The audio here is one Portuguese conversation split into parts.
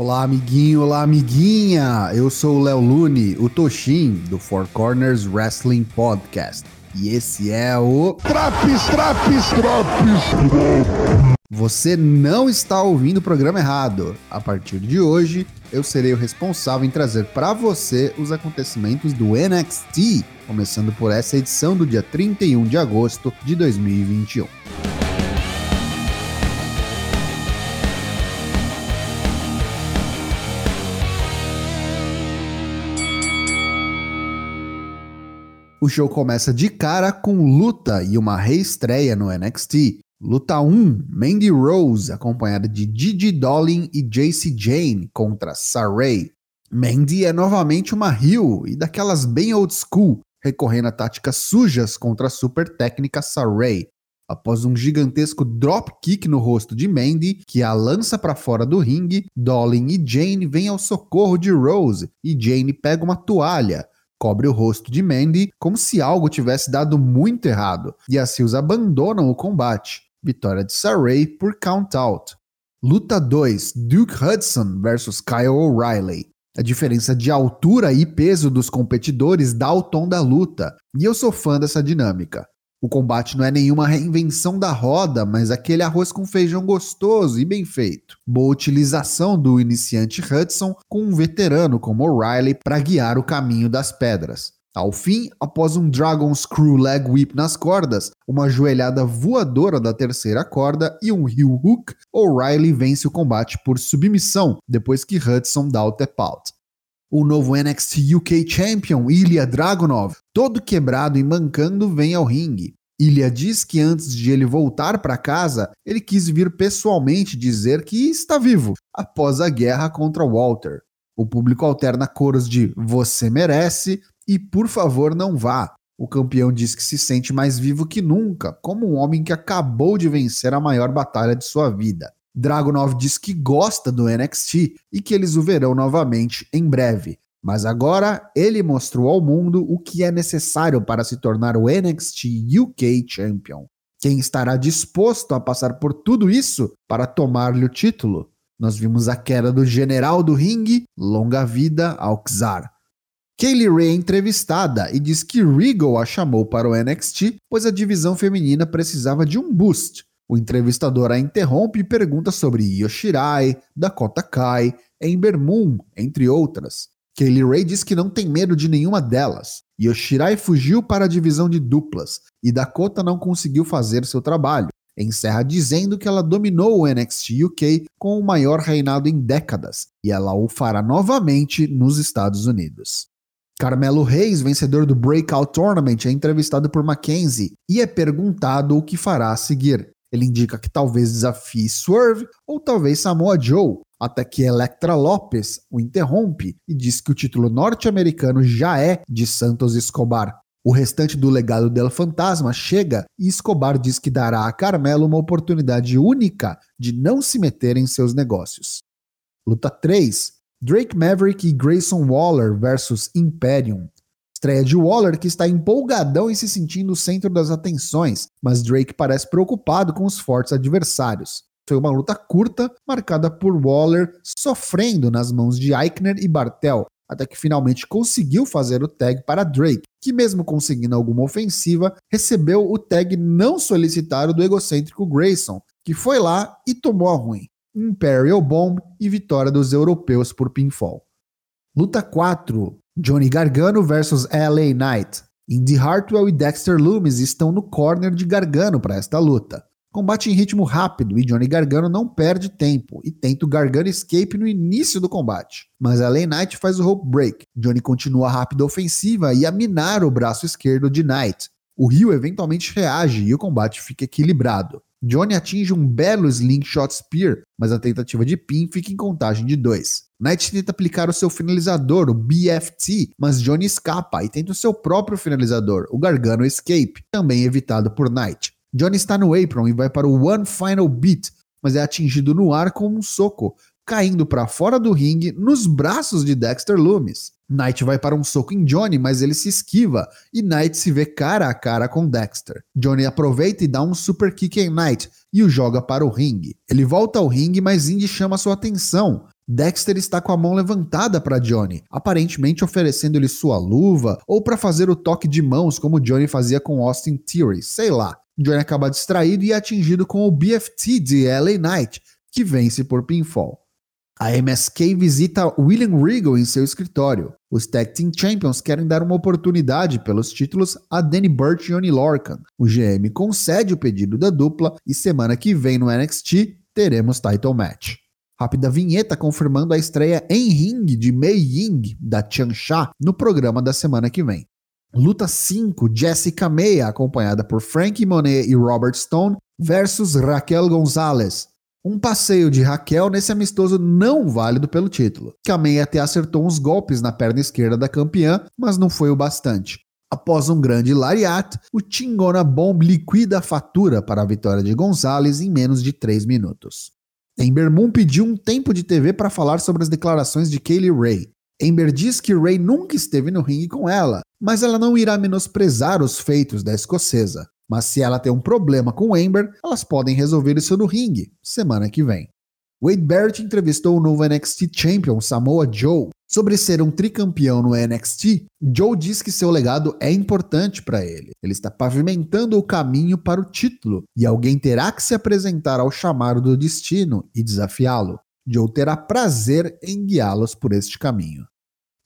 Olá, amiguinho, olá, amiguinha! Eu sou o Léo Lune, o Toshin, do Four Corners Wrestling Podcast. E esse é o. Traps, traps, traps! Você não está ouvindo o programa errado. A partir de hoje, eu serei o responsável em trazer para você os acontecimentos do NXT, começando por essa edição do dia 31 de agosto de 2021. O show começa de cara com luta e uma reestreia no NXT. Luta 1, Mandy Rose, acompanhada de Gigi Dolin e JC Jane contra Saray. Mandy é novamente uma heel e daquelas bem old school, recorrendo a táticas sujas contra a super técnica Saray. Após um gigantesco drop kick no rosto de Mandy, que a lança para fora do ringue, Dolin e Jane vêm ao socorro de Rose e Jane pega uma toalha, cobre o rosto de Mandy como se algo tivesse dado muito errado, e assim os abandonam o combate. Vitória de Saray por count out. Luta 2: Duke Hudson versus Kyle O'Reilly. A diferença de altura e peso dos competidores dá o tom da luta, e eu sou fã dessa dinâmica. O combate não é nenhuma reinvenção da roda, mas aquele arroz com feijão gostoso e bem feito. Boa utilização do iniciante Hudson com um veterano como O'Reilly para guiar o caminho das pedras. Ao fim, após um Dragon Screw Leg Whip nas cordas, uma joelhada voadora da terceira corda e um heel hook, O'Reilly vence o combate por submissão depois que Hudson dá o tap out. O novo NXT UK Champion, Ilya Dragunov, todo quebrado e mancando, vem ao ringue. Ilya diz que antes de ele voltar para casa, ele quis vir pessoalmente dizer que está vivo após a guerra contra Walter. O público alterna coros de Você merece e Por favor não vá. O campeão diz que se sente mais vivo que nunca, como um homem que acabou de vencer a maior batalha de sua vida. Dragunov diz que gosta do NXT e que eles o verão novamente em breve. Mas agora ele mostrou ao mundo o que é necessário para se tornar o NXT UK Champion. Quem estará disposto a passar por tudo isso para tomar-lhe o título? Nós vimos a queda do general do ringue, longa vida ao Czar. Kaylee Ray é entrevistada e diz que Regal a chamou para o NXT, pois a divisão feminina precisava de um boost. O entrevistador a interrompe e pergunta sobre Yoshirai, Dakota Kai, Ember Moon, entre outras. Kaylee Ray diz que não tem medo de nenhuma delas. Yoshirai fugiu para a divisão de duplas e Dakota não conseguiu fazer seu trabalho. Encerra dizendo que ela dominou o NXT UK com o maior reinado em décadas e ela o fará novamente nos Estados Unidos. Carmelo Reis, vencedor do Breakout Tournament, é entrevistado por Mackenzie e é perguntado o que fará a seguir. Ele indica que talvez desafie Swerve ou talvez Samoa Joe, até que Electra Lopes o interrompe e diz que o título norte-americano já é de Santos Escobar. O restante do legado del Fantasma chega e Escobar diz que dará a Carmelo uma oportunidade única de não se meter em seus negócios. Luta 3: Drake Maverick e Grayson Waller versus Imperium. Estreia de Waller, que está empolgadão e se sentindo o centro das atenções, mas Drake parece preocupado com os fortes adversários. Foi uma luta curta, marcada por Waller sofrendo nas mãos de Eichner e Bartel, até que finalmente conseguiu fazer o tag para Drake, que, mesmo conseguindo alguma ofensiva, recebeu o tag não solicitado do egocêntrico Grayson, que foi lá e tomou a ruim. Imperial Bomb e vitória dos europeus por pinfall. Luta 4: Johnny Gargano versus LA Knight. Indy Hartwell e Dexter Loomis estão no corner de Gargano para esta luta. Combate em ritmo rápido e Johnny Gargano não perde tempo e tenta o Gargano Escape no início do combate. Mas LA Knight faz o rope break. Johnny continua a rápida ofensiva e a minar o braço esquerdo de Knight. O Rio eventualmente reage e o combate fica equilibrado. Johnny atinge um belo slingshot spear, mas a tentativa de pin fica em contagem de dois. Knight tenta aplicar o seu finalizador, o BFT, mas Johnny escapa e tenta o seu próprio finalizador, o Gargano Escape, também evitado por Knight. Johnny está no apron e vai para o One Final Beat, mas é atingido no ar com um soco, caindo para fora do ringue nos braços de Dexter Loomis. Knight vai para um soco em Johnny, mas ele se esquiva e Knight se vê cara a cara com Dexter. Johnny aproveita e dá um super kick em Knight e o joga para o ringue. Ele volta ao ringue, mas Indy chama sua atenção Dexter está com a mão levantada para Johnny, aparentemente oferecendo-lhe sua luva ou para fazer o toque de mãos como Johnny fazia com Austin Theory, sei lá. Johnny acaba distraído e atingido com o BFT de LA Knight, que vence por pinfall. A MSK visita William Regal em seu escritório. Os Tag Team Champions querem dar uma oportunidade pelos títulos a Danny Burch e Oni Lorcan. O GM concede o pedido da dupla e semana que vem no NXT teremos title match. Rápida vinheta confirmando a estreia em ringue de Mei Ying, da Changsha, no programa da semana que vem. Luta 5, Jessica Meia, acompanhada por Frankie Monet e Robert Stone, versus Raquel Gonzalez. Um passeio de Raquel nesse amistoso não válido pelo título. Kameia até acertou uns golpes na perna esquerda da campeã, mas não foi o bastante. Após um grande lariat, o Chingona Bomb liquida a fatura para a vitória de Gonzalez em menos de 3 minutos. Ember Moon pediu um tempo de TV para falar sobre as declarações de Kaylee Ray. Ember diz que Ray nunca esteve no ringue com ela, mas ela não irá menosprezar os feitos da escocesa. Mas se ela tem um problema com Ember, elas podem resolver isso no ringue, semana que vem. Wade Barrett entrevistou o novo NXT Champion Samoa Joe. Sobre ser um tricampeão no NXT, Joe diz que seu legado é importante para ele. Ele está pavimentando o caminho para o título e alguém terá que se apresentar ao chamado do destino e desafiá-lo. Joe terá prazer em guiá-los por este caminho.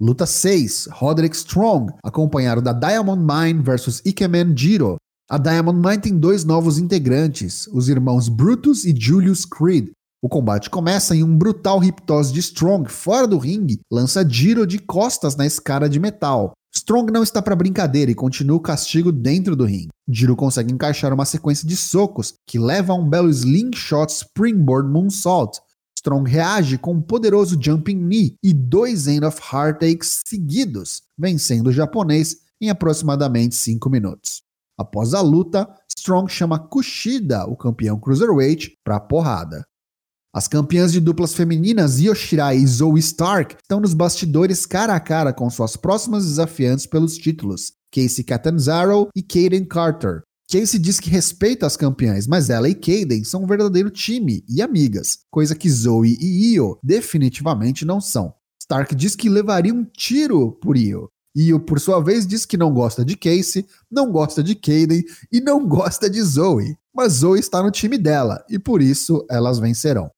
Luta 6: Roderick Strong, acompanhado da Diamond Mine versus Ikemen Jiro. A Diamond Mine tem dois novos integrantes, os irmãos Brutus e Julius Creed, o combate começa em um brutal hiptose de Strong fora do ringue, lança Giro de costas na escada de metal. Strong não está para brincadeira e continua o castigo dentro do ringue. Giro consegue encaixar uma sequência de socos que leva a um belo slingshot springboard moonsault. Strong reage com um poderoso jumping knee e dois end of heartaches seguidos, vencendo o japonês em aproximadamente 5 minutos. Após a luta, Strong chama Kushida, o campeão cruiserweight, para a porrada. As campeãs de duplas femininas Io Shirai e Zoe Stark estão nos bastidores cara a cara com suas próximas desafiantes pelos títulos, Casey Catanzaro e Kaden Carter. Casey diz que respeita as campeãs, mas ela e Kaden são um verdadeiro time e amigas, coisa que Zoe e Io definitivamente não são. Stark diz que levaria um tiro por Io. Io, por sua vez, diz que não gosta de Casey, não gosta de Kaden e não gosta de Zoe. Mas Zoe está no time dela e por isso elas vencerão.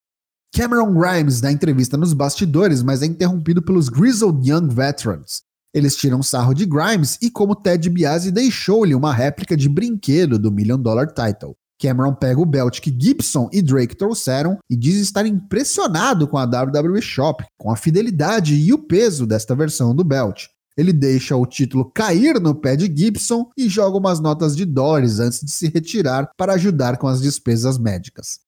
Cameron Grimes dá entrevista nos bastidores, mas é interrompido pelos Grizzled Young Veterans. Eles tiram sarro de Grimes e como Ted DiBiase deixou-lhe uma réplica de brinquedo do Million Dollar Title. Cameron pega o belt que Gibson e Drake trouxeram e diz estar impressionado com a WWE Shop, com a fidelidade e o peso desta versão do belt. Ele deixa o título cair no pé de Gibson e joga umas notas de dólares antes de se retirar para ajudar com as despesas médicas.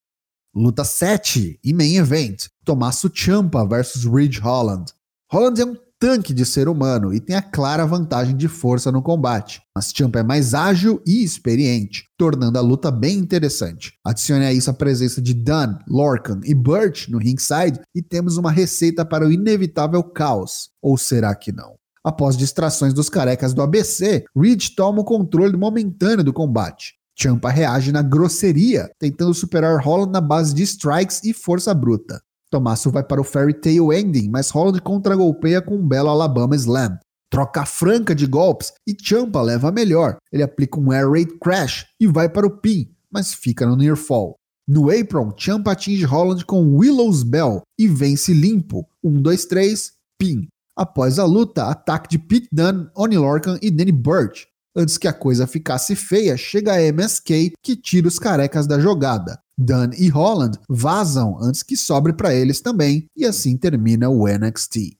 Luta 7 e main event: Tommaso Ciampa versus Ridge Holland. Holland é um tanque de ser humano e tem a clara vantagem de força no combate, mas Ciampa é mais ágil e experiente, tornando a luta bem interessante. Adicione a isso a presença de Dunn, Lorcan e Burt no ringside e temos uma receita para o inevitável caos. Ou será que não? Após distrações dos carecas do ABC, Ridge toma o controle momentâneo do combate. Champa reage na grosseria, tentando superar Holland na base de strikes e força bruta. Tommaso vai para o Fairy Tail Ending, mas Holland contra-golpeia com um belo Alabama Slam. Troca franca de golpes e Champa leva a melhor. Ele aplica um Air Raid Crash e vai para o pin, mas fica no Near Fall. No apron, Champa atinge Holland com Willow's Bell e vence limpo. 1, 2, 3, pin. Após a luta, ataque de Pete Dunne, Oni Lorcan e Danny Burch. Antes que a coisa ficasse feia, chega a MSK que tira os carecas da jogada. Dunn e Holland vazam antes que sobre para eles também, e assim termina o NXT.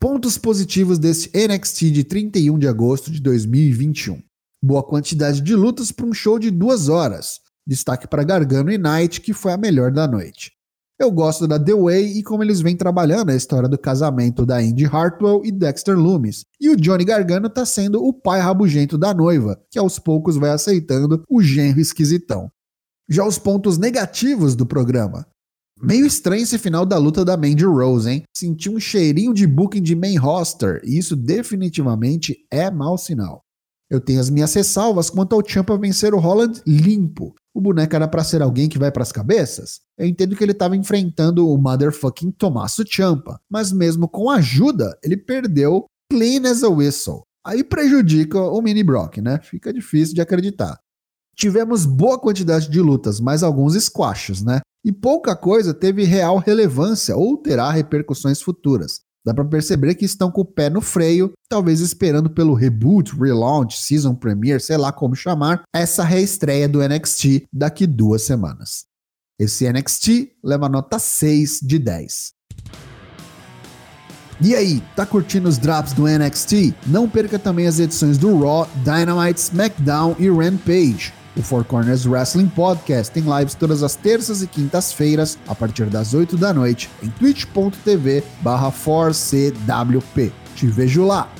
Pontos positivos desse NXT de 31 de agosto de 2021. Boa quantidade de lutas para um show de duas horas. Destaque para Gargano e Knight, que foi a melhor da noite. Eu gosto da The Way e como eles vêm trabalhando a história do casamento da Indy Hartwell e Dexter Loomis. E o Johnny Gargano tá sendo o pai rabugento da noiva, que aos poucos vai aceitando o genro esquisitão. Já os pontos negativos do programa. Meio estranho esse final da luta da Mandy Rose, hein? Senti um cheirinho de booking de main roster, e isso definitivamente é mau sinal. Eu tenho as minhas ressalvas quanto ao Champa vencer o Holland limpo. O boneco era para ser alguém que vai para as cabeças? Eu entendo que ele estava enfrentando o motherfucking Tommaso Champa, mas mesmo com ajuda, ele perdeu clean as a whistle. Aí prejudica o mini Brock, né? Fica difícil de acreditar. Tivemos boa quantidade de lutas, mas alguns squashes, né? E pouca coisa teve real relevância ou terá repercussões futuras. Dá para perceber que estão com o pé no freio, talvez esperando pelo reboot, relaunch, season premiere, sei lá como chamar, essa reestreia do NXT daqui duas semanas. Esse NXT leva nota 6 de 10. E aí, tá curtindo os drops do NXT? Não perca também as edições do Raw, Dynamite, SmackDown e Rampage. O Four Corners Wrestling Podcast tem lives todas as terças e quintas-feiras, a partir das 8 da noite, em twitch.tv barra 4CWP. Te vejo lá!